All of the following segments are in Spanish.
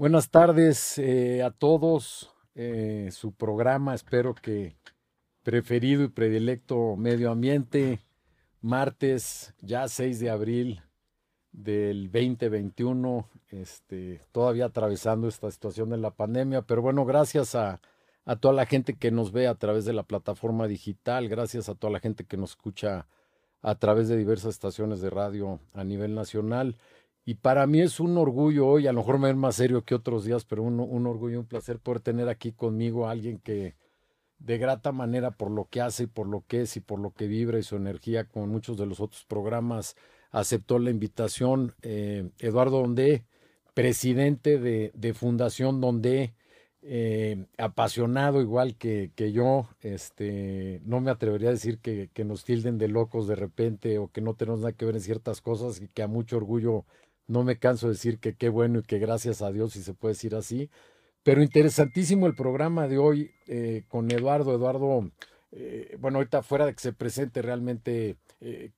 Buenas tardes eh, a todos. Eh, su programa, espero que preferido y predilecto medio ambiente, martes ya 6 de abril del 2021, este, todavía atravesando esta situación de la pandemia, pero bueno, gracias a, a toda la gente que nos ve a través de la plataforma digital, gracias a toda la gente que nos escucha a través de diversas estaciones de radio a nivel nacional. Y para mí es un orgullo hoy, a lo mejor me ven más serio que otros días, pero un, un orgullo y un placer poder tener aquí conmigo a alguien que de grata manera por lo que hace y por lo que es y por lo que vibra y su energía, como muchos de los otros programas, aceptó la invitación. Eh, Eduardo Donde, presidente de, de Fundación Donde, eh, apasionado igual que, que, yo, este, no me atrevería a decir que, que, nos tilden de locos de repente o que no tenemos nada que ver en ciertas cosas y que a mucho orgullo no me canso de decir que qué bueno y que gracias a Dios, si se puede decir así. Pero interesantísimo el programa de hoy eh, con Eduardo. Eduardo, eh, bueno, ahorita fuera de que se presente realmente eh,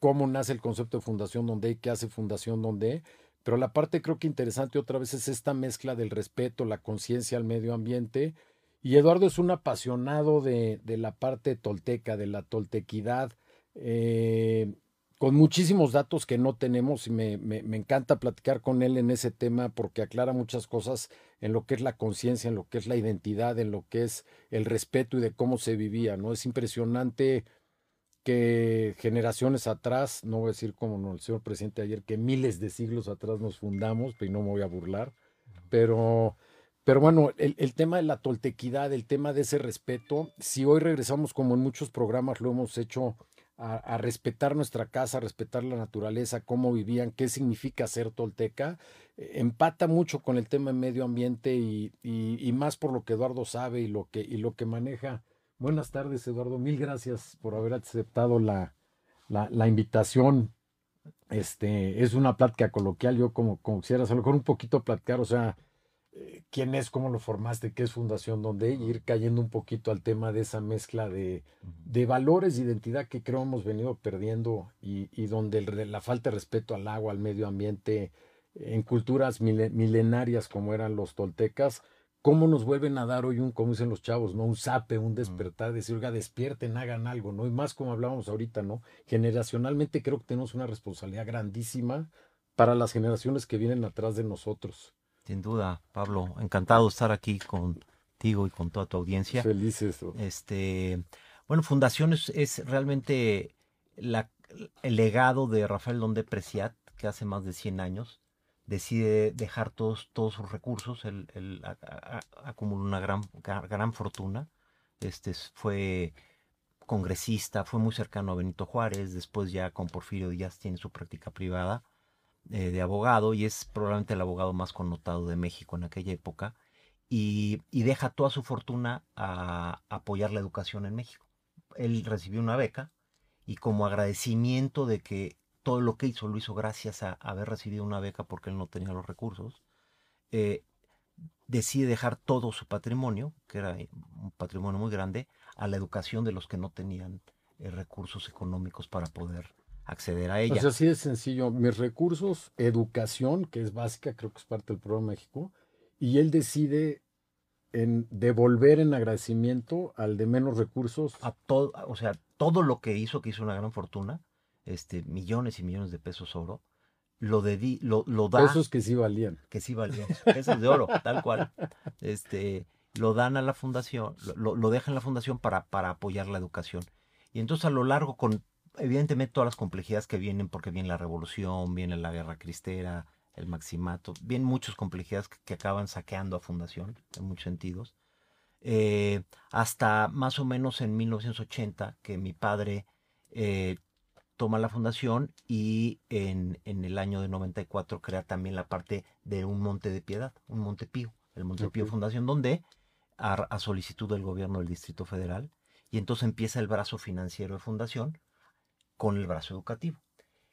cómo nace el concepto de Fundación Donde, qué hace Fundación Donde, pero la parte creo que interesante otra vez es esta mezcla del respeto, la conciencia al medio ambiente. Y Eduardo es un apasionado de, de la parte tolteca, de la toltequidad. Con muchísimos datos que no tenemos y me, me, me, encanta platicar con él en ese tema porque aclara muchas cosas en lo que es la conciencia, en lo que es la identidad, en lo que es el respeto y de cómo se vivía, ¿no? Es impresionante que generaciones atrás, no voy a decir como el señor presidente ayer, que miles de siglos atrás nos fundamos, pero no me voy a burlar, pero, pero bueno, el, el tema de la toltequidad, el tema de ese respeto, si hoy regresamos como en muchos programas lo hemos hecho a, respetar nuestra casa, a respetar la naturaleza, cómo vivían, qué significa ser tolteca, eh, empata mucho con el tema medio ambiente y, más por lo que Eduardo sabe y lo que, y lo que maneja. Buenas tardes, Eduardo. Mil gracias por haber aceptado la, la, invitación. Este, es una plática coloquial, yo como, como a lo mejor un poquito platicar, o sea, eh, quién es, cómo lo formaste, qué es Fundación Donde, y ir cayendo un poquito al tema de esa mezcla de, de valores de identidad que creo hemos venido perdiendo y, y donde el, la falta de respeto al agua, al medio ambiente, en culturas milenarias como eran los toltecas, cómo nos vuelven a dar hoy un, como dicen los chavos, ¿no? Un sape, un despertar, decir, oiga, despierten, hagan algo, ¿no? Y más como hablábamos ahorita, ¿no? Generacionalmente creo que tenemos una responsabilidad grandísima para las generaciones que vienen atrás de nosotros. Sin duda, Pablo, encantado de estar aquí contigo y con toda tu audiencia. Felices. Este, bueno, Fundación es, es realmente la, el legado de Rafael Donde Preciat, que hace más de 100 años decide dejar todos, todos sus recursos, él, él acumuló una gran, gran fortuna, este fue congresista, fue muy cercano a Benito Juárez, después ya con Porfirio Díaz tiene su práctica privada, eh, de abogado y es probablemente el abogado más connotado de México en aquella época y, y deja toda su fortuna a, apoyar la educación en México. Él recibió una beca y como agradecimiento de que todo lo que hizo lo hizo gracias a haber recibido una beca porque él no tenía los recursos, eh, decide dejar todo su patrimonio, que era un patrimonio muy grande, a la educación de los que no tenían eh, recursos económicos para poder acceder a ella. O sea, así de sencillo. Mis recursos, educación, que es básica, creo que es parte del programa México, y él decide en devolver en agradecimiento al de menos recursos. A todo, o sea, todo lo que hizo, que hizo una gran fortuna, este, millones y millones de pesos oro, lo, de, lo, lo da. Pesos que sí valían. Que sí valían. Pesos de oro, tal cual. Este, lo dan a la fundación, lo, lo dejan en la fundación para, para apoyar la educación. Y entonces a lo largo, con evidentemente todas las complejidades que vienen, porque viene la revolución, viene la guerra cristera, el maximato, vienen muchas complejidades que, que acaban saqueando a Fundación, en muchos sentidos. Eh, hasta más o menos en 1980, que mi padre eh, toma la fundación y en, en, el año de 94 crea también la parte de un monte de piedad, un monte pío, el monte okay. pío fundación, donde a, a solicitud del gobierno del Distrito Federal, y entonces empieza el brazo financiero de fundación, con el brazo educativo,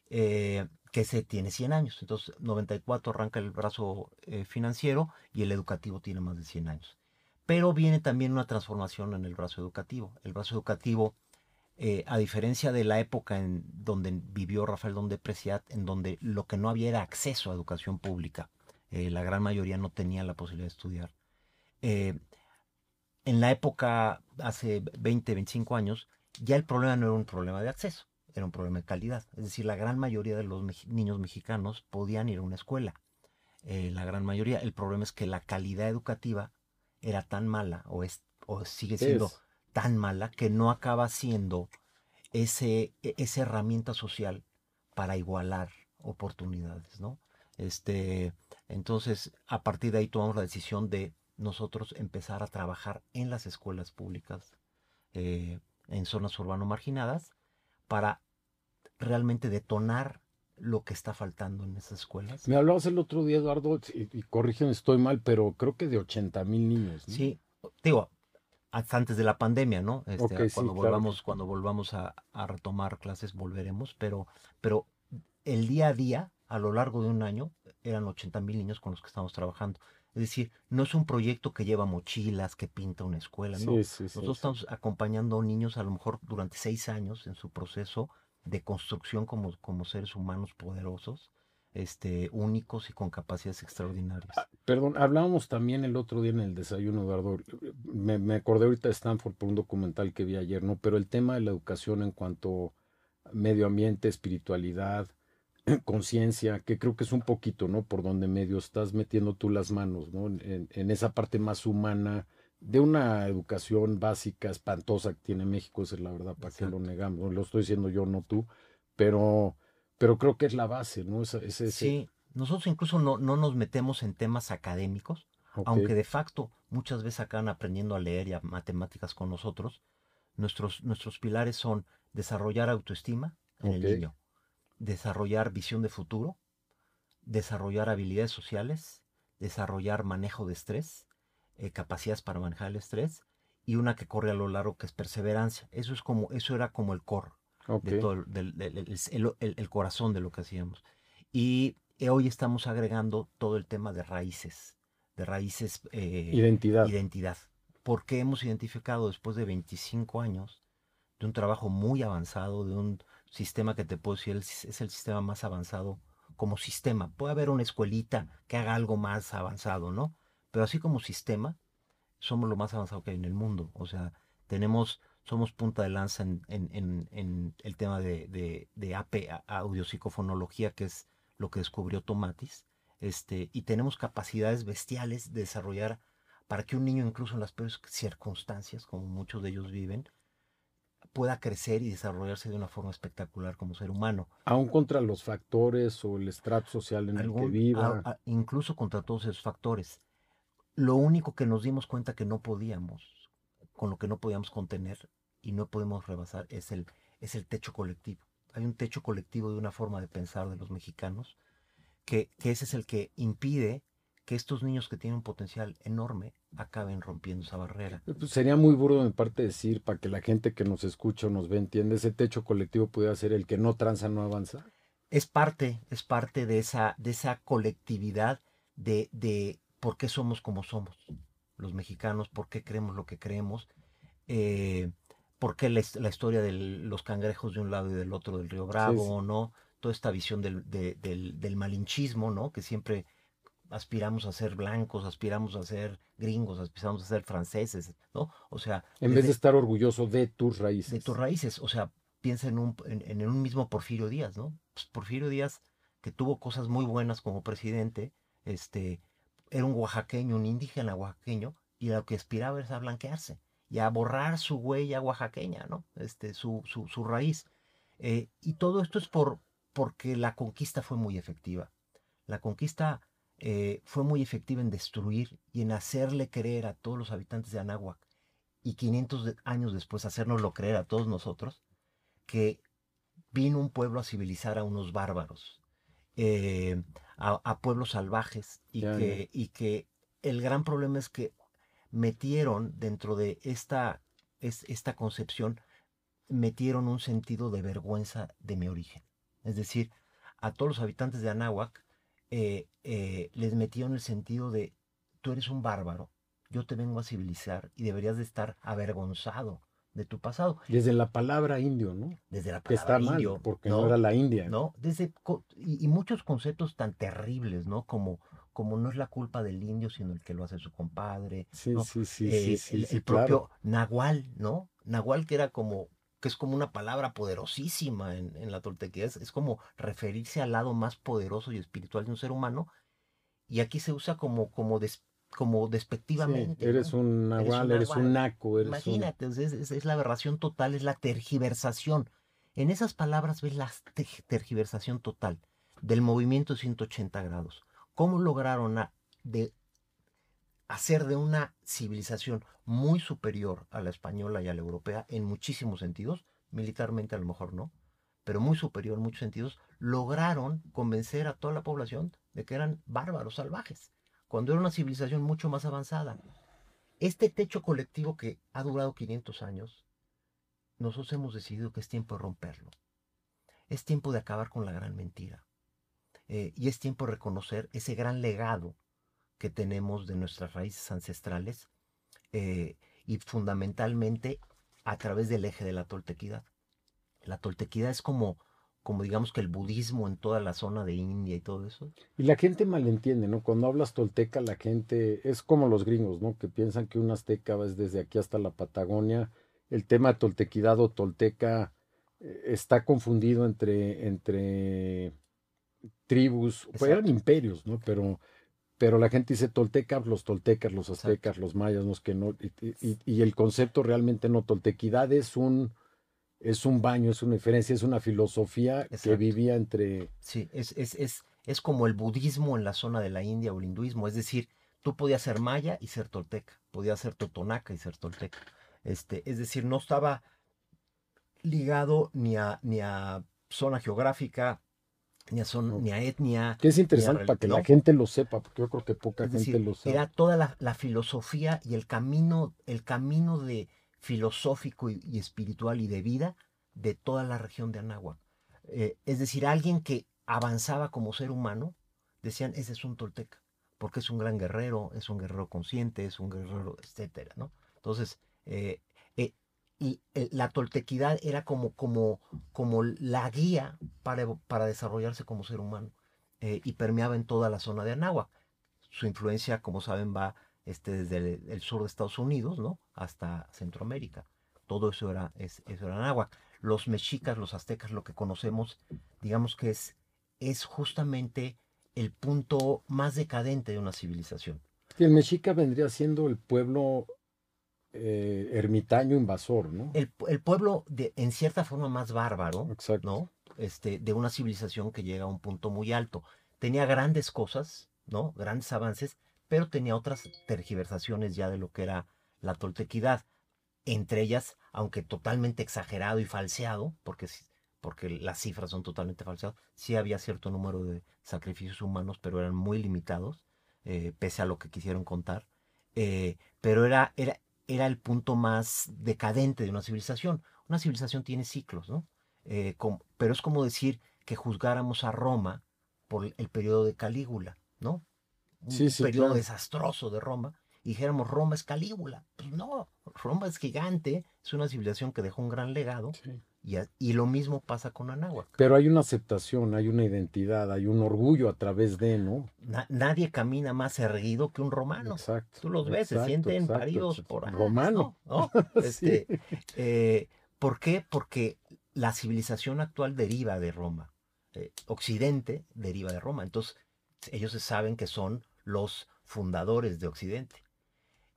eh, que se tiene 100 años. Entonces, 94 arranca el brazo eh, financiero y el educativo tiene más de 100 años. Pero viene también una transformación en el brazo educativo. El brazo educativo, eh, a diferencia de la época en donde vivió Rafael Don de Preciat, en donde lo que no había era acceso a educación pública, la gran mayoría no tenía la posibilidad de estudiar. En la época, hace 20, 25 años, ya el problema no era un problema de acceso, era un problema de calidad. Es decir, la gran mayoría de los niños mexicanos podían ir a una escuela. Eh, la gran mayoría. El problema es que la calidad educativa era tan mala o, es, o sigue siendo tan mala que no acaba siendo ese, e, esa herramienta social para igualar oportunidades, ¿no? Este, entonces, a partir de ahí tomamos la decisión de nosotros empezar a trabajar en las escuelas públicas, eh, en zonas urbano marginadas, para realmente detonar lo que está faltando en esas escuelas. Me hablabas el otro día, Eduardo, y, y corrígeme, estoy mal, pero creo que de 80 mil niños. Sí, digo, hasta antes de la pandemia, ¿no? Este, cuando, volvamos, cuando volvamos a, retomar clases volveremos, pero, pero el día a día, a lo largo de un año, eran 80 mil niños con los que estamos trabajando. Es decir, no es un proyecto que lleva mochilas, que pinta una escuela, ¿no? Nosotros estamos acompañando a niños a lo mejor durante seis años en su proceso de construcción como, como seres humanos poderosos este, únicos y con capacidades extraordinarias. Ah, perdón, hablábamos también el otro día en el desayuno, Eduardo. Me, me, acordé ahorita de Stanford por un documental que vi ayer, ¿no? Pero el tema de la educación en cuanto a medio ambiente, espiritualidad, conciencia, que creo que es un poquito, ¿no? Por donde medio estás metiendo tú las manos, ¿no? En, en esa parte más humana de una educación básica espantosa que tiene México, esa es la verdad, para que lo negamos. Lo estoy diciendo yo, no tú, pero pero creo que es la base, ¿no? Sí, nosotros incluso no, no, nos metemos en temas académicos, aunque de facto muchas veces acaban aprendiendo a leer y a matemáticas con nosotros. Nuestros, nuestros pilares son desarrollar autoestima en el niño, desarrollar visión de futuro, desarrollar habilidades sociales, desarrollar manejo de estrés, eh, capacidades para manejar el estrés y una que corre a lo largo que es perseverancia. Eso es como, eso era como el core de todo el, corazón de lo que hacíamos. Y hoy estamos agregando todo el tema de raíces, de raíces... Eh, identidad. Identidad. Porque hemos identificado después de 25 años de un trabajo muy avanzado, de un sistema que te puedo decir es el sistema más avanzado como sistema. Puede haber una escuelita que haga algo más avanzado, ¿no? Pero así como sistema, somos lo más avanzado que hay en el mundo. O sea, tenemos somos punta de lanza en, el tema de, de, AP, audiopsicofonología, que es lo que descubrió Tomatis, este, y tenemos capacidades bestiales de desarrollar para que un niño, incluso en las peores circunstancias, como muchos de ellos viven, pueda crecer y desarrollarse de una forma espectacular como ser humano. Aún contra los factores o el estrato social en el que viva. incluso contra todos esos factores. Lo único que nos dimos cuenta que no podíamos, con lo que no podíamos contener, y no podemos rebasar es el, es el techo colectivo. Hay un techo colectivo de una forma de pensar de los mexicanos, que, que ese es el que impide que estos niños que tienen un potencial enorme acaben rompiendo esa barrera. Eh, pues sería muy burdo de mi parte decir, para que la gente que nos escucha o nos ve entienda, ese techo colectivo pudiera ser el que no tranza, no avanza. Es parte, es parte de esa, de esa colectividad de, de por qué somos como somos los mexicanos, por qué creemos lo que creemos. Eh, por qué la, historia de los cangrejos de un lado y del otro del río Bravo, ¿no? Toda esta visión del, del, malinchismo, ¿no? Que siempre aspiramos a ser blancos, aspiramos a ser gringos, aspiramos a ser franceses, ¿no? O sea... En vez de estar orgulloso de tus raíces. De tus raíces, o sea, piensa en un, en, un mismo Porfirio Díaz, ¿no? Pues Porfirio Díaz, que tuvo cosas muy buenas como presidente, este, era un oaxaqueño, un indígena oaxaqueño, y lo que aspiraba era a blanquearse y a borrar su huella oaxaqueña, ¿no? Este, su, su, raíz. Eh, y todo esto es por, porque la conquista fue muy efectiva. La conquista eh, fue muy efectiva en destruir y en hacerle creer a todos los habitantes de Anáhuac y 500 años después hacérnoslo creer a todos nosotros que vino un pueblo a civilizar a unos bárbaros, eh, a, pueblos salvajes y, que, y que el gran problema es que metieron dentro de esta, esta concepción, metieron un sentido de vergüenza de mi origen. Es decir, a todos los habitantes de Anáhuac eh, eh, les metieron el sentido de, tú eres un bárbaro, yo te vengo a civilizar y deberías de estar avergonzado de tu pasado. Desde la palabra indio, ¿no? Desde la palabra está indio. Mal, porque no, era la India. ¿no? Desde, y, y, muchos conceptos tan terribles, ¿no? Como como no es la culpa del indio, sino el que lo hace su compadre. Sí, ¿no? sí, sí, Eh, sí, el, sí, el propio Nahual, ¿no? Nahual que era como, que es como una palabra poderosísima en, en la toltequidad, es, es como referirse al lado más poderoso y espiritual de un ser humano, y aquí se usa como, como, des- como Sí, despectivamente. eres ¿no? un nahual, eres un nahual. naco, eres un... Imagínate, o sea, es, es- es la aberración total, es la tergiversación. En esas palabras ves la te- tergiversación total del movimiento 180 grados. ¿Cómo lograron a- de hacer de una civilización muy superior a la española y a la europea en muchísimos sentidos, militarmente a lo mejor no, pero muy superior en muchos sentidos, lograron convencer a toda la población de que eran bárbaros salvajes, cuando era una civilización mucho más avanzada. Este techo colectivo que ha durado 500 años, nosotros hemos decidido que es tiempo de romperlo. Es tiempo de acabar con la gran mentira. Eh, y es tiempo de reconocer ese gran legado que tenemos de nuestras raíces ancestrales eh, y fundamentalmente a través del eje de la toltequidad. La toltequidad es como, como digamos que el budismo en toda la zona de India y todo eso. Y la gente malentiende, ¿no? Cuando hablas tolteca, la gente es como los gringos, ¿no? Que piensan que un azteca es desde aquí hasta la Patagonia. El tema de toltequidad o tolteca eh, está confundido entre, entre tribus, pues eran imperios, ¿no? Pero, pero la gente dice tolteca, los toltecas, los Exacto. aztecas, los mayas, los que no. Y, y- y el concepto realmente no, toltequidad es un, es un baño, es una diferencia, es una filosofía que vivía entre... Sí, es, es, es, es como el budismo en la zona de la India o el hinduismo. Es decir, tú podías ser maya y ser tolteca, podías ser totonaca y ser tolteca. Este, es decir, no estaba ligado ni a, ni a zona geográfica, ni a, zon- No. ni a etnia. Que es interesante para que la gente lo sepa, porque yo creo que poca Es gente decir, lo sabe. era toda la, la filosofía y el camino, el camino de filosófico y, y espiritual y de vida de toda la región de Anáhuac. Eh, es decir, alguien que avanzaba como ser humano, decían, ese es un tolteca, porque es un gran guerrero, es un guerrero consciente, es un guerrero, etcétera, ¿no? Entonces, eh, y la toltequidad era como, como, como la guía para, para desarrollarse como ser humano eh, y permeaba en toda la zona de Anáhuac. Su influencia, como saben, va este, desde el, sur de Estados Unidos ¿no? hasta Centroamérica. Todo eso era, es, eso era Anáhuac. Los mexicas, los aztecas, lo que conocemos, digamos que es, es justamente el punto más decadente de una civilización. El mexica vendría siendo el pueblo eh, ermitaño invasor, ¿no? El, el pueblo, de, en cierta forma, más bárbaro, Exacto. ¿no? Este, de una civilización que llega a un punto muy alto. Tenía grandes cosas, ¿no? Grandes avances, pero tenía otras tergiversaciones ya de lo que era la toltequidad. Entre ellas, aunque totalmente exagerado y falseado, porque, porque las cifras son totalmente falseadas, sí había cierto número de sacrificios humanos, pero eran muy limitados, eh, pese a lo que quisieron contar. Eh, pero era, era, era el punto más decadente de una civilización. Una civilización tiene ciclos, ¿no? Eh, pero es como decir que juzgáramos a Roma por el periodo de Calígula, ¿no? Un Sí, sí, periodo claro. desastroso de Roma. Y dijéramos, Roma es Calígula. Pues no, Roma es gigante, es una civilización que dejó un gran legado. Sí. Y, lo mismo pasa con Anáhuac. Pero hay una aceptación, hay una identidad, hay un orgullo a través de, ¿no? Na- nadie camina más erguido que un romano. Exacto. Tú los ves, se sienten exacto, paridos por años, Romano. ¿no? ¿No? Este, eh, ¿Por qué? Porque la civilización actual deriva de Roma. Eh, Occidente deriva de Roma. Entonces, ellos se saben que son los fundadores de Occidente.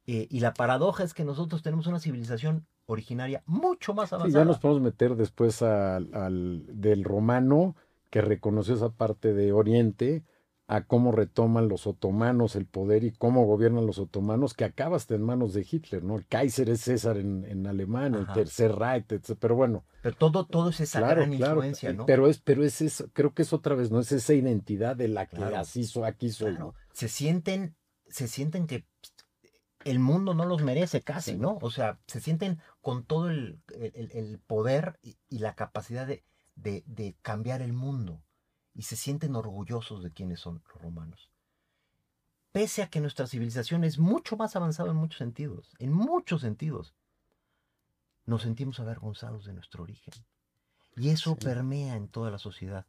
Eh, y la paradoja es que nosotros tenemos una civilización originaria mucho más Sí, avanzada. ya nos podemos meter después al, al- del romano que reconoció esa parte de Oriente a cómo retoman los otomanos el poder y cómo gobiernan los otomanos, que acaba hasta en manos de Hitler, ¿no? El Kaiser es César en, en alemán, el. Tercer Reich, etc. Pero bueno, Pero todo, todo es esa claro, gran claro. influencia, ¿no? Pero es, pero es eso, creo que es otra vez, ¿no? Es esa identidad de la que Claro. así soy, aquí soy, Claro, ¿no? se sienten, se sienten que el mundo no los merece casi. ¿no? O sea, se sienten con todo el, el- el poder y, y la capacidad de, de- de cambiar el mundo. Y se sienten orgullosos de quienes son los romanos. Pese a que nuestra civilización es mucho más avanzada en muchos sentidos, en muchos sentidos, nos sentimos avergonzados de nuestro origen. Y eso Sí. permea en toda la sociedad.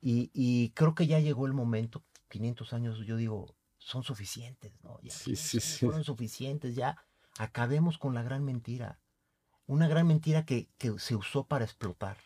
Y, y creo que ya llegó el momento, 500 años, yo digo, son suficientes, ¿no? Ya, Sí, sí, sí. fueron suficientes, ya acabemos con la gran mentira. Una gran mentira que, que se usó para explotar.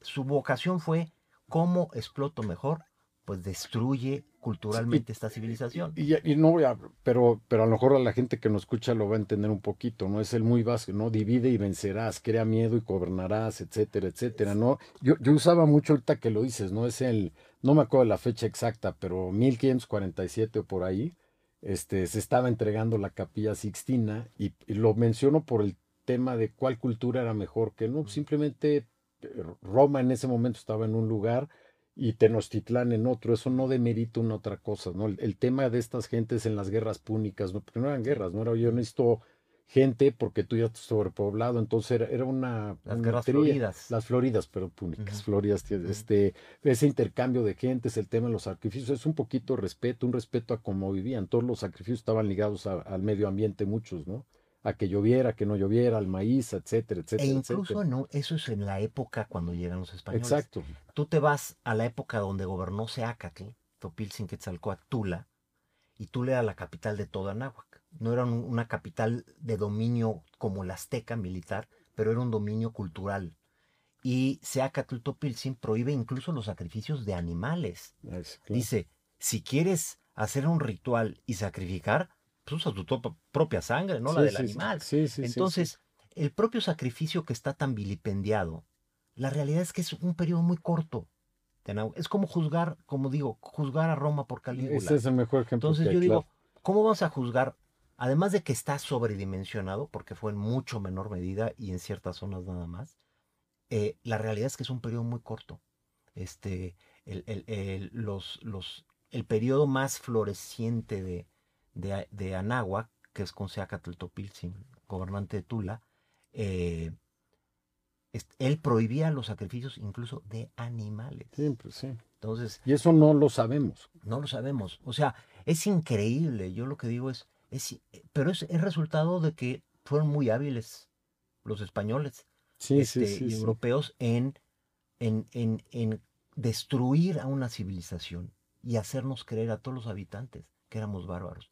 Su vocación fue, ¿cómo exploto mejor? Pues destruye culturalmente esta civilización. Y, y no voy a, pero, pero a lo mejor a la gente que nos escucha lo va a entender un poquito, ¿no? Es el muy básico, ¿no? Divide y vencerás, crea miedo y gobernarás, etcétera, etcétera, ¿no? Yo, yo usaba mucho ahorita que lo dices, ¿no? Es el, no me acuerdo la fecha exacta, pero 1547 o por ahí, este, se estaba entregando la capilla Sixtina y, y lo menciono por el tema de cuál cultura era mejor que no, simplemente eh, Roma en ese momento estaba en un lugar y Tenochtitlán en otro, eso no demerita una otra cosa, ¿no? El, el tema de estas gentes en las guerras púnicas, ¿no? porque no eran guerras, no era yo necesito gente porque tú ya estás sobrepoblado, entonces era, era una... Las una guerras tría- floridas. Las floridas, pero púnicas, Ujú. floridas, tiene- Ujú. este, ese intercambio de gentes, el tema de los sacrificios, es un poquito respeto, un respeto a cómo vivían, todos los sacrificios estaban ligados a- al medio ambiente, muchos, ¿no? A que lloviera, que no lloviera, al maíz, etcétera, E etcétera, incluso etcétera. no, eso es en la época cuando llegan los españoles. Exacto. Tú te vas a la época donde gobernó Seacatl, Topilzin Quetzalcóatl, Tula, y Tula era la capital de toda Anáhuac. No era un- una capital de dominio como la azteca militar, pero era un dominio cultural. Y Seacatl Topilzin prohíbe incluso los sacrificios de animales. Claro. Dice, si quieres hacer un ritual y sacrificar, pues usa tu propia sangre, no la del sí, animal. Sí. Entonces, el propio sacrificio que está tan vilipendiado, la realidad es que es un periodo muy corto. Es como juzgar, como digo, juzgar a Roma por Calígula. Ese es el mejor ejemplo. Entonces que yo digo. ¿cómo vamos a juzgar? Además de que está sobredimensionado, porque fue en mucho menor medida y en ciertas zonas nada más, eh, la realidad es que es un periodo muy corto. Este, el, el- el- los, los, el periodo más floreciente de, de, de Anáhuac, que es con Topilzin, gobernante de Tula, eh, él prohibía los sacrificios incluso de animales. Pues sí. Entonces, Y eso no lo sabemos. no lo sabemos. O sea, es increíble. Yo lo que digo es, es pero es, es resultado de que fueron muy hábiles los españoles Sí, este, sí, sí. y europeos en, en, en, en destruir a una civilización y hacernos creer a todos los habitantes que éramos bárbaros.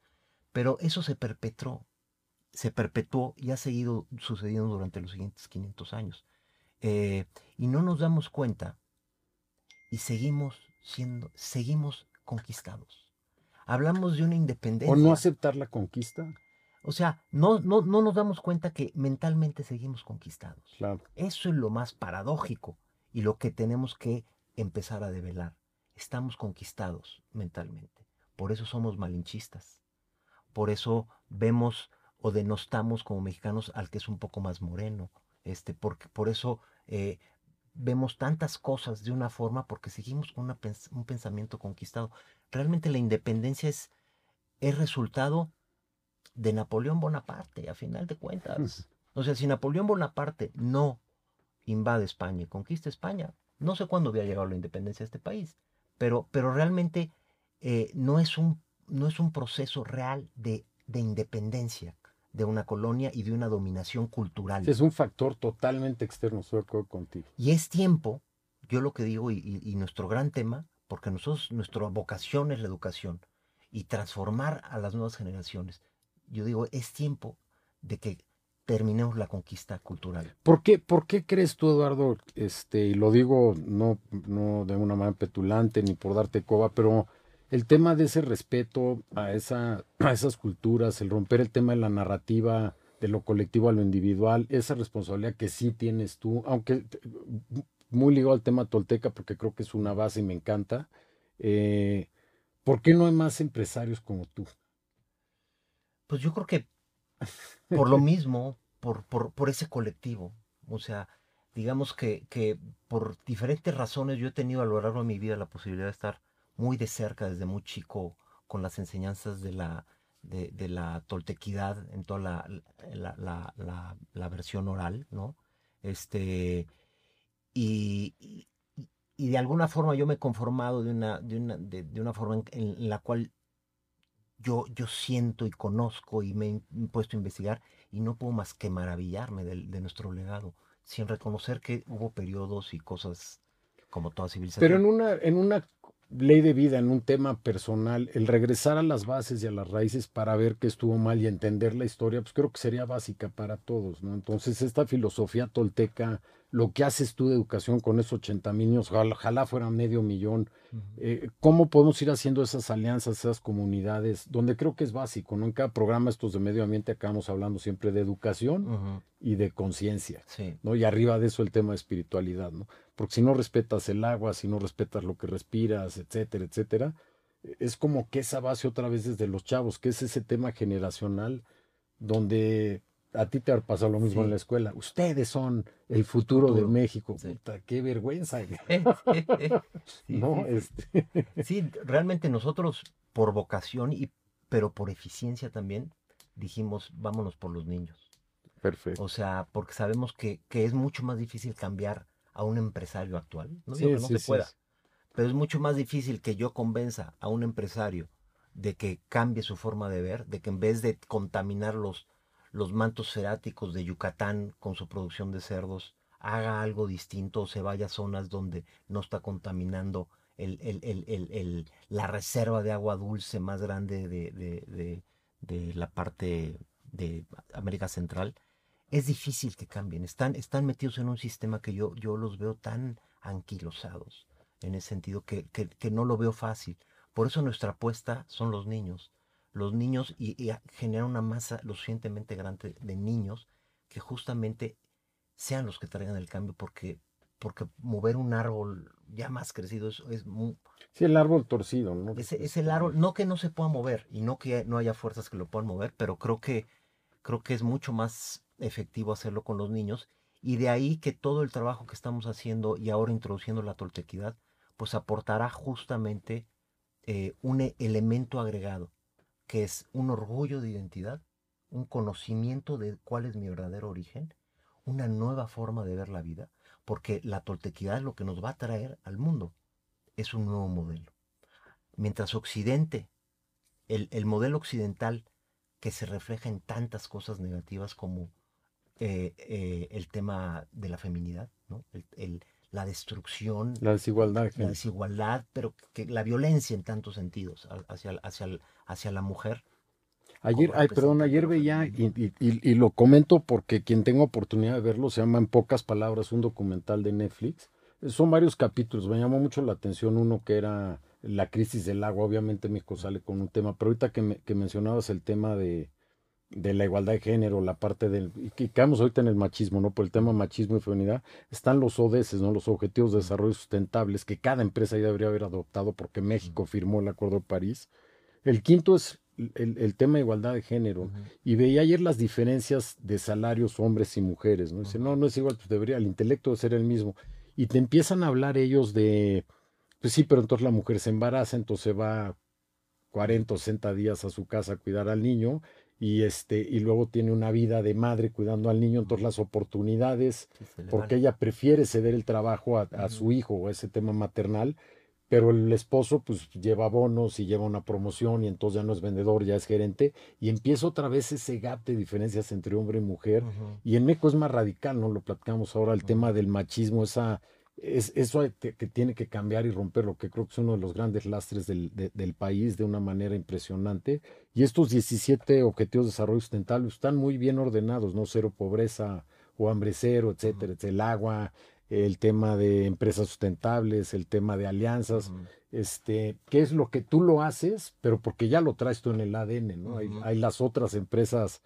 Pero eso se perpetró, se perpetuó y ha seguido sucediendo durante los siguientes 500 años. Eh, y no nos damos cuenta y seguimos siendo, seguimos conquistados. Hablamos de una independencia. O no aceptar la conquista. O sea, no, no, no nos damos cuenta que mentalmente seguimos conquistados. Claro. Eso es lo más paradójico y lo que tenemos que empezar a develar. Estamos conquistados mentalmente. Por eso somos malinchistas. Por eso vemos o denostamos como mexicanos al que es un poco más moreno. Este, porque, por eso eh, vemos tantas cosas de una forma porque seguimos con una un pensamiento conquistado. Realmente la independencia es, es resultado de Napoleón Bonaparte, a final de cuentas. O sea, si Napoleón Bonaparte no invade España y conquista España, no sé cuándo había llegado la independencia de este país, pero, pero realmente eh, no, es un, no es un proceso real de, de independencia de una colonia y de una dominación cultural. Es un factor totalmente externo, estoy de acuerdo contigo. Y es tiempo, yo lo que digo, y, y- y nuestro gran tema, porque nosotros, nuestra vocación es la educación y transformar a las nuevas generaciones. Yo digo, es tiempo de que terminemos la conquista cultural. ¿Por qué, por qué crees tú, Eduardo, este, y lo digo no, no de una manera petulante ni por darte coba, pero el tema de ese respeto a, esa, a esas culturas, el romper el tema de la narrativa de lo colectivo a lo individual, esa responsabilidad que sí tienes tú, aunque muy ligado al tema tolteca, porque creo que es una base y me encanta, eh, ¿por qué no hay más empresarios como tú? Pues yo creo que por lo mismo, por, por, por ese colectivo. O sea, digamos que, que por diferentes razones yo he tenido a lo largo de mi vida la posibilidad de estar muy de cerca desde muy chico con las enseñanzas de la, de, de la toltequidad en toda la, la, la- la- la versión oral, ¿no? Este, y, y- de alguna forma yo me he conformado de una, de una, de, de una forma en, la cual yo, yo siento y conozco y me he puesto a investigar y no puedo más que maravillarme del- de, nuestro legado, sin reconocer que hubo periodos y cosas como toda civilización. Pero en una, en una ley de vida en un tema personal, el regresar a las bases y a las raíces para ver qué estuvo mal y entender la historia, pues creo que sería básica para todos, ¿no? Entonces, esta filosofía tolteca, lo que haces tú de educación con esos 80 mil niños, ojalá, fueran medio millón, eh, ¿cómo podemos ir haciendo esas alianzas, esas comunidades, donde creo que es básico, ¿no? En cada programa estos de medio ambiente acabamos hablando siempre de educación y de conciencia, ¿no? Y arriba de eso el tema de espiritualidad, ¿no? porque si no respetas el agua, si no respetas lo que respiras, etcétera, etcétera, es como que esa base otra vez desde los chavos, que es ese tema generacional donde a ti te ha pasado lo mismo en la escuela. Ustedes son el futuro, de México. Puta, qué vergüenza. no, este... sí, realmente nosotros por vocación y pero por eficiencia también dijimos, vámonos por los niños. Perfecto. O sea, porque sabemos que, que es mucho más difícil cambiar a un empresario actual. No digo que no se pueda, pero es mucho más difícil que yo convenza a un empresario de que cambie su forma de ver, de que en vez de contaminar los, los mantos feráticos de Yucatán con su producción de cerdos, haga algo distinto o se vaya a zonas donde no está contaminando el, el, la reserva de agua dulce más grande de, de, la parte de América Central es difícil que cambien. Están, están metidos en un sistema que yo, yo los veo tan anquilosados, en ese sentido, que, que, no lo veo fácil. Por eso nuestra apuesta son los niños. Los niños y, generar una masa lo suficientemente grande de niños que justamente sean los que traigan el cambio, porque, porque mover un árbol ya más crecido es, es muy... Sí, el árbol torcido, ¿no? Es, es el árbol, no que no se pueda mover y no que no haya fuerzas que lo puedan mover, pero creo que, creo que es mucho más efectivo hacerlo con los niños y de ahí que todo el trabajo que estamos haciendo y ahora introduciendo la toltequidad, pues aportará justamente eh, un e, elemento agregado, que es un orgullo de identidad, un conocimiento de cuál es mi verdadero origen, una nueva forma de ver la vida, porque la toltequidad lo que nos va a traer al mundo es un nuevo modelo. Mientras Occidente, el, el modelo occidental que se refleja en tantas cosas negativas como eh, eh, el tema de la feminidad, ¿no? El, la destrucción. La desigualdad. La desigualdad, pero que la violencia en tantos sentidos hacia, hacia, hacia la mujer. Ayer, ay, perdón, ayer veía, y, y, lo comento porque quien tenga oportunidad de verlo, se llama en pocas palabras un documental de Netflix. Son varios capítulos, me llamó mucho la atención uno que era la crisis del agua, obviamente México sale con un tema, pero ahorita que, me, que mencionabas el tema de, de la igualdad de género, la parte del, y que caemos ahorita en el machismo, ¿no? Por el tema machismo y feminidad, están los ODS, ¿no? Los Objetivos de Desarrollo Sustentables, que cada empresa ya debería haber adoptado porque México firmó el Acuerdo de París. El quinto es el, tema de igualdad de género. Y veía ayer las diferencias de salarios hombres y mujeres, ¿no? Dice, no, no es igual, pues debería, el intelecto debe ser el mismo. Y te empiezan a hablar ellos de, pues sí, pero entonces la mujer se embaraza, entonces va 40 o 60 días a su casa a cuidar al niño y este y luego tiene una vida de madre cuidando al niño, entonces las oportunidades, porque ella prefiere ceder el trabajo a, su hijo o ese tema maternal, pero el esposo pues lleva bonos y lleva una promoción y entonces ya no es vendedor, ya es gerente y empieza otra vez ese gap de diferencias entre hombre y mujer y en México es más radical, ¿no? Lo platicamos ahora, el tema del machismo, esa es eso que, tiene que cambiar y romper, lo que creo que es uno de los grandes lastres del, del, país de una manera impresionante. Y estos 17 objetivos de desarrollo sustentable están muy bien ordenados, ¿no? Cero pobreza o hambre cero, etcétera, el agua, el tema de empresas sustentables, el tema de alianzas, este, que es lo que tú lo haces, pero porque ya lo traes tú en el ADN, ¿no? hay, hay, las otras empresas,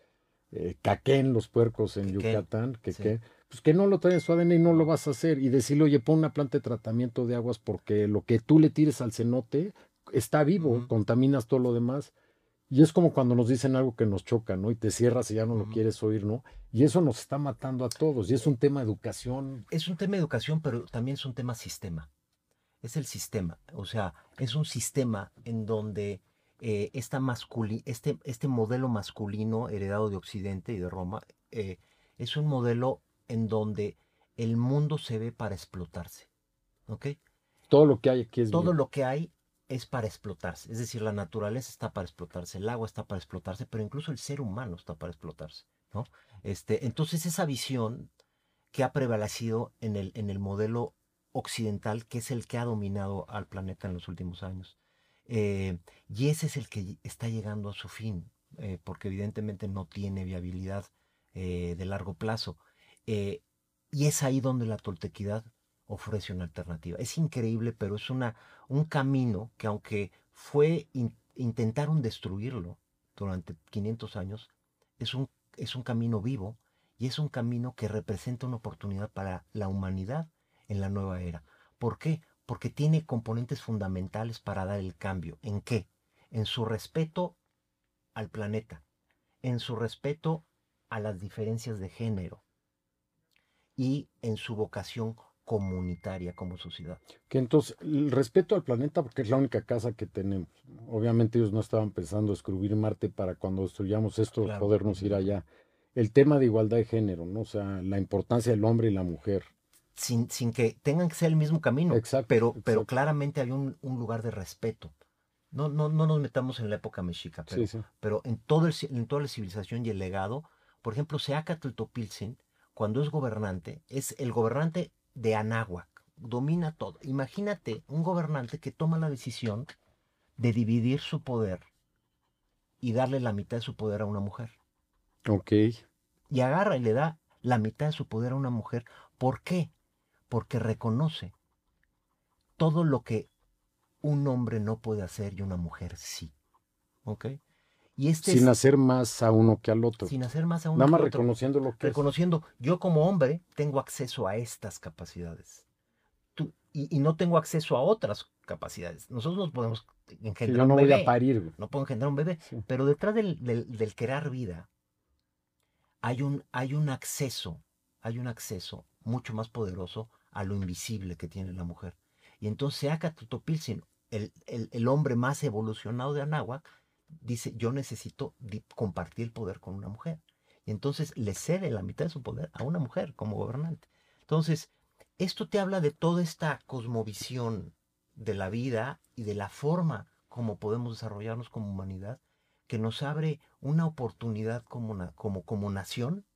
eh, Caquén, los puercos en Yucatán, que, que pues que no lo traen en su ADN y no lo vas a hacer. Y decirle, oye, pon una planta de tratamiento de aguas porque lo que tú le tires al cenote está vivo, contaminas todo lo demás. Y es como cuando nos dicen algo que nos choca, ¿no? Y te cierras y ya no lo quieres oír, ¿no? Y eso nos está matando a todos. Y es un tema de educación. Es un tema de educación, pero también es un tema sistema. Es el sistema. O sea, es un sistema en donde eh, esta este, este modelo masculino heredado de Occidente y de Roma eh, es un modelo en donde el mundo se ve para explotarse. ¿Ok? Todo lo que hay aquí es Todo lo que hay es para explotarse. Es decir, la naturaleza está para explotarse, el agua está para explotarse, pero incluso el ser humano está para explotarse. ¿no? Este, entonces, esa visión que ha prevalecido en el, en el modelo occidental que es el que ha dominado al planeta en los últimos años. Eh, y ese es el que está llegando a su fin, eh, porque evidentemente no tiene viabilidad eh, de largo plazo. Y es ahí donde la toltequidad ofrece una alternativa. Es increíble, pero es una, un camino que aunque fue intentaron destruirlo durante 500 años, es un, es un camino vivo y es un camino que representa una oportunidad para la humanidad en la nueva era. ¿Por qué? Porque tiene componentes fundamentales para dar el cambio. ¿En qué? En su respeto al planeta, en su respeto a las diferencias de género y en su vocación comunitaria como sociedad. Que entonces, el respeto al planeta, porque es la única casa que tenemos. Obviamente ellos no estaban pensando escribir Marte para cuando destruyamos esto podernos ir allá. El tema de igualdad de género, ¿no? O sea, la importancia del hombre y la mujer. Sin, sin que tengan que ser el mismo camino. Exacto. Pero, pero claramente hay un, un, lugar de respeto. No, no, no nos metamos en la época mexica, pero, pero en, todo el, en toda la civilización y el legado, por ejemplo, Seacatl Topilzin, cuando es gobernante, es el gobernante de Anáhuac, domina todo. Imagínate un gobernante que toma la decisión de dividir su poder y darle la mitad de su poder a una mujer. Ok. Y agarra y le da la mitad de su poder a una mujer. ¿Por qué? Porque reconoce todo lo que un hombre no puede hacer y una mujer sí. ¿Ok? Y este sin hacer más a uno que al otro. Sin hacer más a uno Nada más reconociendo lo que Reconociendo, yo como hombre tengo acceso a estas capacidades. Tú, y, no tengo acceso a otras capacidades. Nosotros no podemos engendrar yo no voy a parir. No puedo engendrar un bebé. Pero detrás del, del, crear vida hay un, hay un acceso, hay un acceso mucho más poderoso a lo invisible que tiene la mujer. Y entonces Aka Tutopilsin, el, el, el hombre más evolucionado de Anáhuac, dice, yo necesito compartir el poder con una mujer. Y entonces le cede la mitad de su poder a una mujer como gobernante. Entonces, esto te habla de toda esta cosmovisión de la vida y de la forma como podemos desarrollarnos como humanidad, que nos abre una oportunidad como, como, como nación,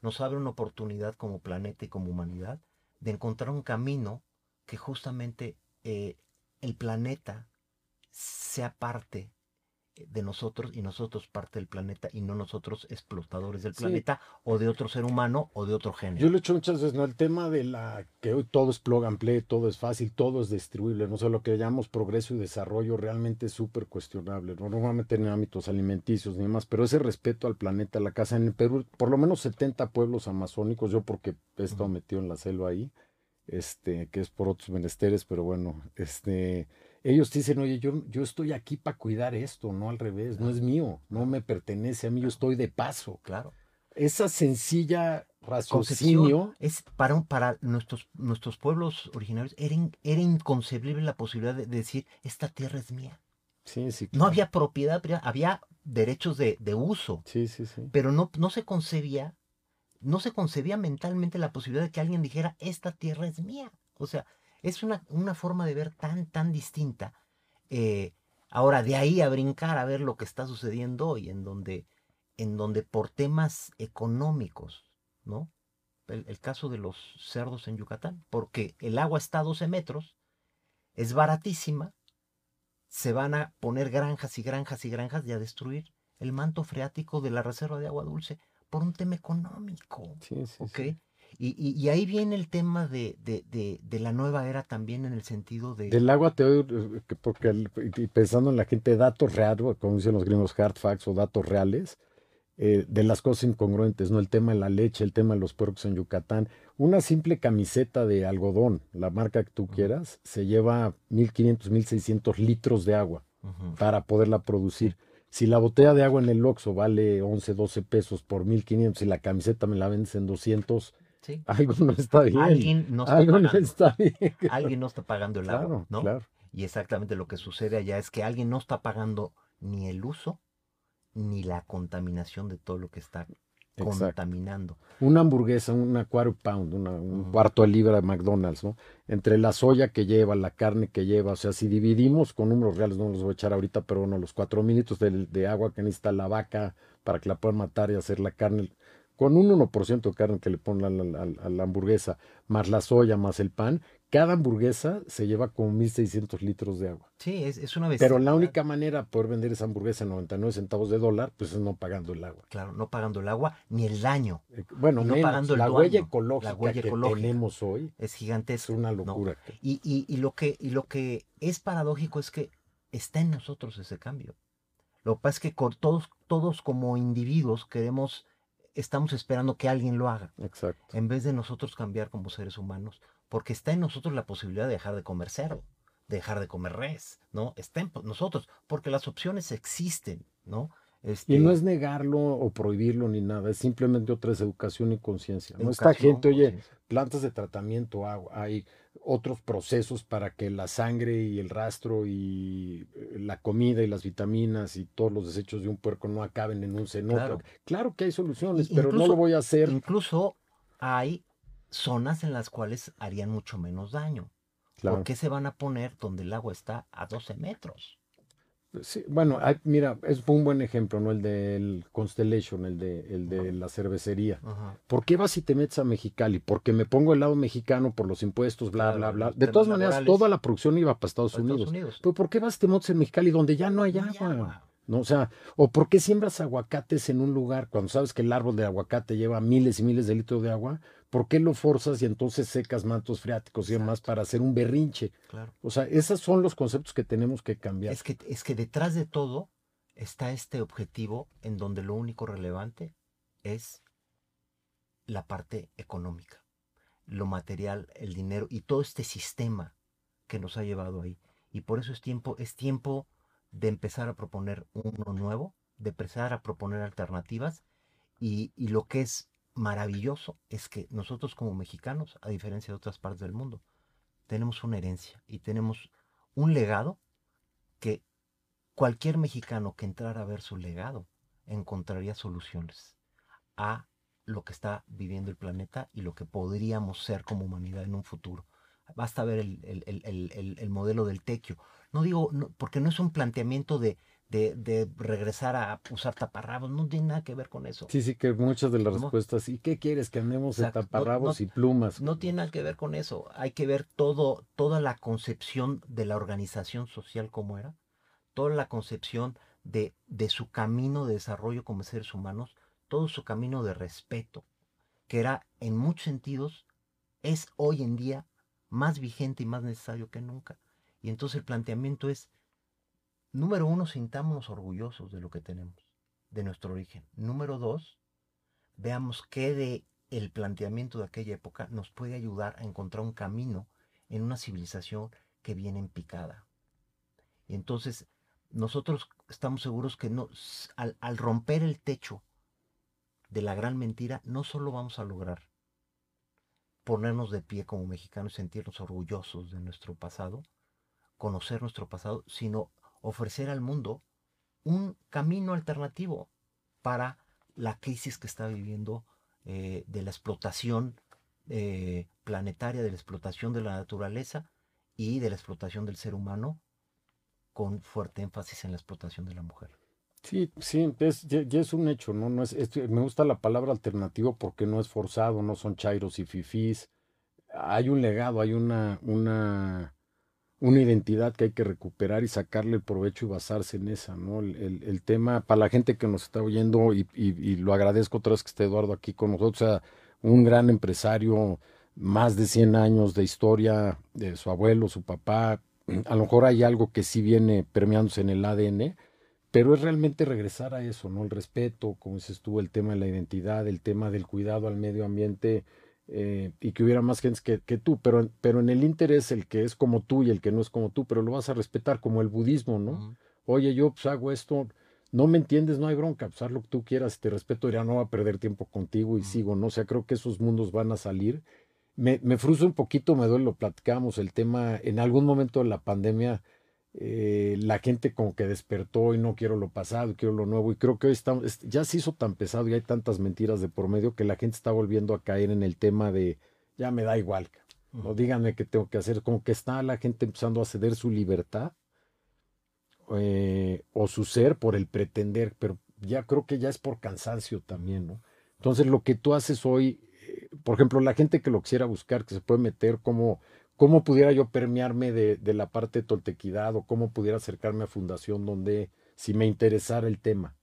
nos abre una oportunidad como planeta y como humanidad de encontrar un camino que justamente eh, el planeta sea parte de nosotros y nosotros parte del planeta y no nosotros explotadores del planeta o de otro ser humano o de otro género. Yo lo he hecho muchas veces, ¿no? El tema de la que hoy todo es plug and play, todo es fácil, todo es distribuible, no sé, lo que llamamos progreso y desarrollo realmente es súper cuestionable, ¿no? Normalmente en ámbitos alimenticios ni demás, pero ese respeto al planeta, la casa en Perú, por lo menos 70 pueblos amazónicos, yo porque he estado metido en la selva ahí, este, que es por otros menesteres, pero bueno, este ellos dicen, oye, yo, yo estoy aquí para cuidar esto, no al revés, no es mío, no me pertenece a mí, yo estoy de paso. Claro. Esa sencilla raciocinio. Es para, para nuestros, nuestros pueblos originarios, era, era inconcebible la posibilidad de, decir, esta tierra es mía. Sí, sí, No había propiedad, había derechos de, de uso. Sí, sí, sí. Pero no, no se concebía, no se concebía mentalmente la posibilidad de que alguien dijera, esta tierra es mía. O sea, es una, una forma de ver tan, tan distinta. Eh, ahora, de ahí a brincar a ver lo que está sucediendo hoy, en donde, en donde por temas económicos, ¿no? El, caso de los cerdos en Yucatán, porque el agua está a 12 metros, es baratísima, se van a poner granjas y granjas y granjas y a destruir el manto freático de la reserva de agua dulce por un tema económico. Sí, sí, y, ahí viene el tema de, la nueva era también en el sentido de... Del agua te oigo, porque pensando en la gente, datos reales, como dicen los gringos, hard facts o datos reales, eh, de las cosas incongruentes, ¿no? El tema de la leche, el tema de los puercos en Yucatán. Una simple camiseta de algodón, la marca que tú quieras, se lleva 1.500, 1.600 litros de agua para poderla producir. Si la botella de agua en el Oxxo vale 11, 12 pesos por 1.500 y la camiseta me la vendes en 200, algo no está bien. Alguien no está, pagando, no está bien. Alguien no está pagando el agua, ¿no? Claro. Y exactamente lo que sucede allá es que alguien no está pagando ni el uso ni la contaminación de todo lo que está contaminando. Una hamburguesa, una quarter pound, un cuarto de libra de McDonald's, ¿no? Entre la soya que lleva, la carne que lleva, o sea, si dividimos con números reales, no los voy a echar ahorita, pero bueno, los cuatro mil litros de, de, agua que necesita la vaca para que la puedan matar y hacer la carne, con un 1% de carne que le ponen a la, hamburguesa, más la soya, más el pan, cada hamburguesa se lleva como 1.600 litros de agua. Sí, es, es una vez. Pero la única manera de poder vender esa hamburguesa en 99 centavos de dólar, pues es no pagando el agua. Claro, no pagando el agua ni el daño. Eh, bueno, no menos, pagando el la huella la ecológica huella que ecológica. tenemos hoy Es es gigantesco. una ¿no? locura. Y, y, y, lo que, y lo que es paradójico es que está en nosotros ese cambio. Lo que pasa es que con todos, todos como individuos queremos, estamos esperando que alguien lo haga, Exacto. en vez de nosotros cambiar como seres humanos, porque está en nosotros la posibilidad de dejar de comer cerdo, de dejar de comer res, ¿no? Está en nosotros, porque las opciones existen, ¿no? Este, Y no es negarlo o prohibirlo ni nada, es simplemente otra vez educación y conciencia. ¿no? Esta gente, oye, plantas de tratamiento, agua, hay otros procesos para que la sangre y el rastro y eh, la comida y las vitaminas y todos los desechos de un puerco no acaben en un cenote. Claro. Claro, que hay soluciones, pero no lo voy a hacer. Incluso hay zonas en las cuales harían mucho menos daño. Claro. ¿Por qué se van a poner donde el agua está a 12 metros? Sí, bueno, hay- mira, es un buen ejemplo, ¿no? El del Constellation, el de, el de la cervecería. ¿Por qué vas y te metes a Mexicali? Porque me pongo el lado mexicano por los impuestos, bla, Claro, bla, bla. De todas maneras, laborales. toda la producción iba para Estados Para Unidos. Estados Unidos. Pero ¿por qué vas y te metes en Mexicali donde ya no hay No hay agua? agua. ¿No? O sea, ¿o por qué siembras aguacates en un lugar cuando sabes que el árbol de aguacate lleva miles y miles de litros de agua? ¿Por qué lo forzas y entonces secas mantos freáticos y demás para hacer un berrinche? Claro. O sea, esos son los conceptos que tenemos que cambiar. Es que, es que detrás de todo está este objetivo en donde lo único relevante es la parte económica, lo material, el dinero y todo este sistema que nos ha llevado ahí. Y por eso es tiempo, es tiempo de empezar a proponer uno nuevo, de empezar a proponer alternativas. Y, y lo que es maravilloso es que nosotros como mexicanos, a diferencia de otras partes del mundo, tenemos una herencia y tenemos un legado que cualquier mexicano que entrara a ver su legado encontraría soluciones a lo que está viviendo el planeta y lo que podríamos ser como humanidad en un futuro. Basta ver el, el- el- el- el- el modelo del tequio. No digo, porque no es un planteamiento de, de- de regresar a usar taparrabos, no tiene nada que ver con eso. Sí, sí, que muchas de las respuestas, ¿y qué quieres? Que andemos de taparrabos no- y plumas. No tiene nada que ver con eso. Hay que ver todo, toda la concepción de la organización social como era, toda la concepción de, de su camino de desarrollo como seres humanos, todo su camino de respeto, que era en muchos sentidos, es hoy en día más vigente y más necesario que nunca. Y entonces el planteamiento es, número uno, sintámonos orgullosos de lo que tenemos, de nuestro origen. Número dos, veamos qué de el planteamiento de aquella época nos puede ayudar a encontrar un camino en una civilización que viene en picada. Y entonces nosotros estamos seguros que no, al, romper el techo de la gran mentira, no solo vamos a lograr ponernos de pie como mexicanos y sentirnos orgullosos de nuestro pasado, conocer nuestro pasado, sino ofrecer al mundo un camino alternativo para la crisis que está viviendo eh, de la explotación eh, planetaria, de la explotación de la naturaleza y de la explotación del ser humano, con fuerte énfasis en la explotación de la mujer. Sí, sí, es, ya, es un hecho, ¿no? no es, es- me gusta la palabra alternativo porque no es forzado, no son chairos y fifís. Hay un legado, hay una, una, una identidad que hay que recuperar y sacarle el provecho y basarse en esa, ¿no? El, el- tema, para la gente que nos está oyendo, y, y- y lo agradezco otra vez que esté Eduardo aquí con nosotros, o sea, un gran empresario, más de 100 años de historia de su abuelo, su papá. A lo mejor hay algo que sí viene permeándose en el ADN, pero es realmente regresar a eso, ¿no? El respeto, como dices tú, el tema de la identidad, el tema del cuidado al medio ambiente eh, y que hubiera más gente que, que tú, pero, pero en el interés el que es como tú y el que no es como tú, pero lo vas a respetar como el budismo, ¿no? Oye, yo pues hago esto, no me entiendes, no hay bronca, pues haz lo que tú quieras, te respeto, ya no va a perder tiempo contigo y sigo, ¿no? O sea, creo que esos mundos van a salir. Me, me frustra un poquito, me duele, lo platicamos, el tema, en algún momento de la pandemia, eh, la gente como que despertó y no quiero lo pasado, quiero lo nuevo, y creo que hoy estamos, es- ya se hizo tan pesado y hay tantas mentiras de por medio que la gente está volviendo a caer en el tema de, ya me da igual, no díganme qué tengo que hacer, como que está la gente empezando a ceder su libertad eh, o su ser por el pretender, pero ya creo que ya es por cansancio también, ¿no? Entonces lo que tú haces hoy, eh, por ejemplo, la gente que lo quisiera buscar, que se puede meter como ¿cómo pudiera yo permearme de, de, la parte de toltequidad o cómo pudiera acercarme a Fundación donde, si me interesara el tema?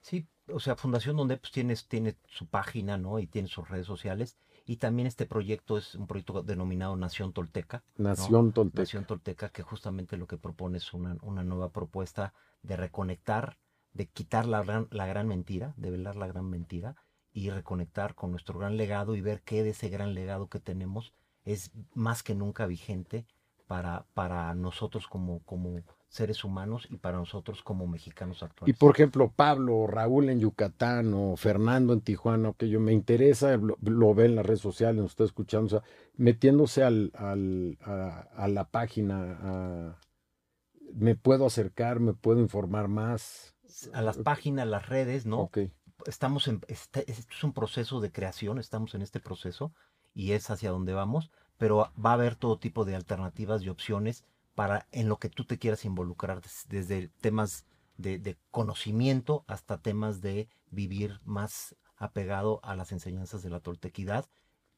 Sí, o sea, Fundación donde pues tienes, tiene su página, ¿no? Y tiene sus redes sociales. Y también este proyecto es un proyecto denominado Nación Tolteca. Nación Tolteca. Nación Tolteca, que justamente lo que propone es una, una nueva propuesta de reconectar, de quitar la gran, la gran mentira, de velar la gran mentira y reconectar con nuestro gran legado y ver qué de ese gran legado que tenemos es más que nunca vigente para, para nosotros como, como seres humanos y para nosotros como mexicanos actuales. Y por ejemplo, Pablo o Raúl en Yucatán o Fernando en Tijuana, que yo me interesa, lo, ve en las redes sociales, nos está escuchando, o sea, metiéndose al, al, a, la página, me puedo acercar, me puedo informar más. A las páginas, las redes, ¿no? Ok. Estamos en, este, es un proceso de creación, estamos en este proceso y es hacia donde vamos, pero va a haber todo tipo de alternativas y opciones para en lo que tú te quieras involucrar, desde temas de, conocimiento hasta temas de vivir más apegado a las enseñanzas de la toltequidad,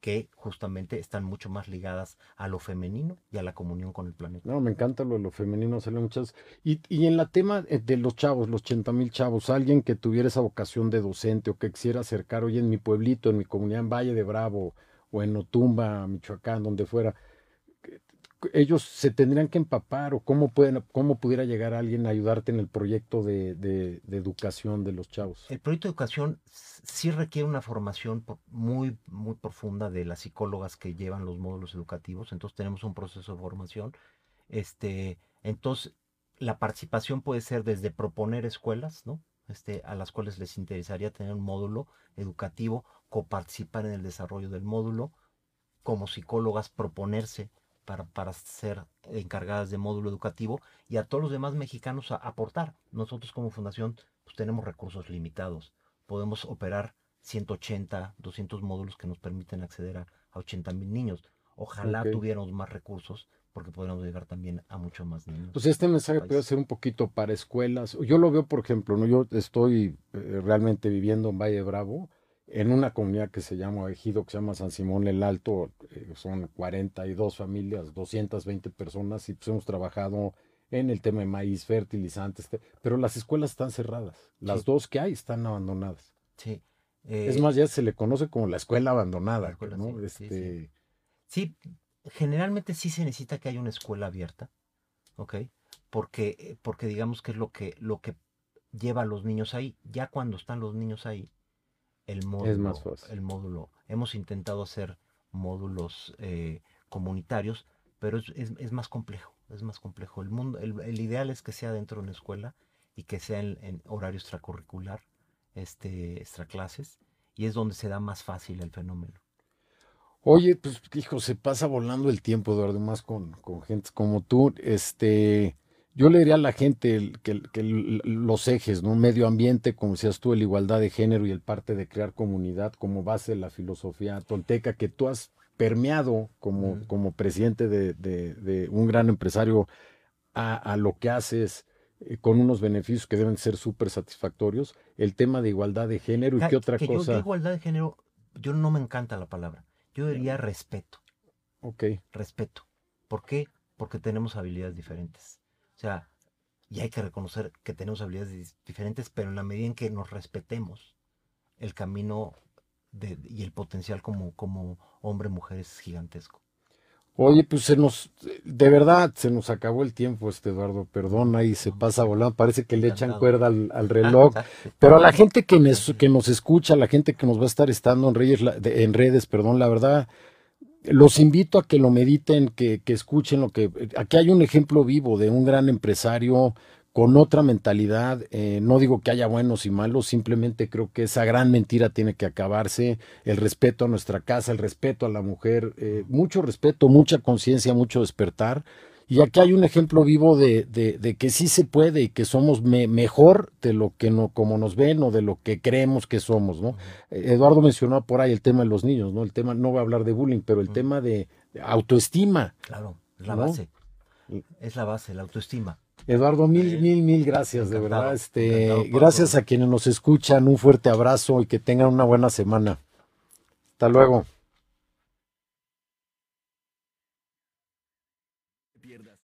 que justamente están mucho más ligadas a lo femenino y a la comunión con el planeta. No, me encanta lo de lo femenino, sale muchas. Y, y en la tema eh, de los chavos, los 80 mil chavos, alguien que tuviera esa vocación de docente o que quisiera acercar, hoy en mi pueblito, en mi comunidad, en Valle de Bravo o en Otumba, Michoacán, donde fuera, ellos se tendrían que empapar o cómo, pueden, cómo pudiera llegar alguien a ayudarte en el proyecto de, de, educación de los chavos? El proyecto de educación sí requiere una formación muy, muy profunda de las psicólogas que llevan los módulos educativos, entonces tenemos un proceso de formación. Este, entonces, la participación puede ser desde proponer escuelas, ¿no? Este, a las cuales les interesaría tener un módulo educativo, coparticipar en el desarrollo del módulo, como psicólogas proponerse para, para ser encargadas de módulo educativo y a todos los demás mexicanos a aportar. Nosotros como fundación pues, tenemos recursos limitados. Podemos operar 180, 200 módulos que nos permiten acceder a, 80 mil niños. Ojalá tuviéramos más recursos porque podríamos llegar también a mucho más niños. Pues este mensaje puede ser un poquito para escuelas. Yo lo veo, por ejemplo, ¿no? yo estoy eh, realmente viviendo en Valle Bravo en una comunidad que se llama Ejido, que se llama San Simón el Alto, eh, son 42 familias, 220 personas y pues hemos trabajado en el tema de maíz, fertilizantes, pero las escuelas están cerradas. Las dos que hay están abandonadas. Sí. es más, ya se le conoce como la escuela abandonada. ¿no? este... sí, generalmente sí se necesita que haya una escuela abierta, ¿ok? Porque, porque digamos que es lo que, lo que lleva a los niños ahí. Ya cuando están los niños ahí, el módulo. Es más fácil. El módulo. Hemos intentado hacer módulos eh, comunitarios, pero es, más complejo. Es más complejo. El, mundo, el, ideal es que sea dentro de una escuela y que sea en, horario extracurricular, este, extraclases, y es donde se da más fácil el fenómeno. Oye, pues hijo, se pasa volando el tiempo, Eduardo, más con, con gente como tú. Este, yo le diría a la gente que, los ejes, ¿no? Medio ambiente, como decías tú, la igualdad de género y el parte de crear comunidad como base de la filosofía tolteca que tú has permeado como, como presidente de, un gran empresario a, lo que haces eh, con unos beneficios que deben ser súper satisfactorios. El tema de igualdad de género y qué otra cosa. Yo, igualdad de género, yo no me encanta la palabra. Yo diría respeto. Ok. Respeto. ¿Por qué? Porque tenemos habilidades diferentes o sea, y hay que reconocer que tenemos habilidades diferentes, pero en la medida en que nos respetemos, el camino y el potencial como, como hombre, mujer es gigantesco. Oye, pues se nos, de verdad, se nos acabó el tiempo, este Eduardo, perdona, y se pasa volando, parece que le echan cuerda al, reloj, pero a la gente que, nos, que nos escucha, a la gente que nos va a estar estando en, en redes, perdón, la verdad, los invito a que lo mediten, que, escuchen lo que... Aquí hay un ejemplo vivo de un gran empresario con otra mentalidad. Eh, no digo que haya buenos y malos, simplemente creo que esa gran mentira tiene que acabarse. El respeto a nuestra casa, el respeto a la mujer, eh, mucho respeto, mucha conciencia, mucho despertar. Y aquí hay un ejemplo vivo de, de, que sí se puede y que somos mejor de lo que no, como nos ven o de lo que creemos que somos, ¿no? Eduardo mencionó por ahí el tema de los niños, ¿no? El tema, no voy a hablar de bullying, pero el tema de, autoestima. Claro, es la base. Es la base, la autoestima. Eduardo, mil, mil, mil gracias, de verdad. Este, gracias a quienes nos escuchan, un fuerte abrazo y que tengan una buena semana. Hasta luego.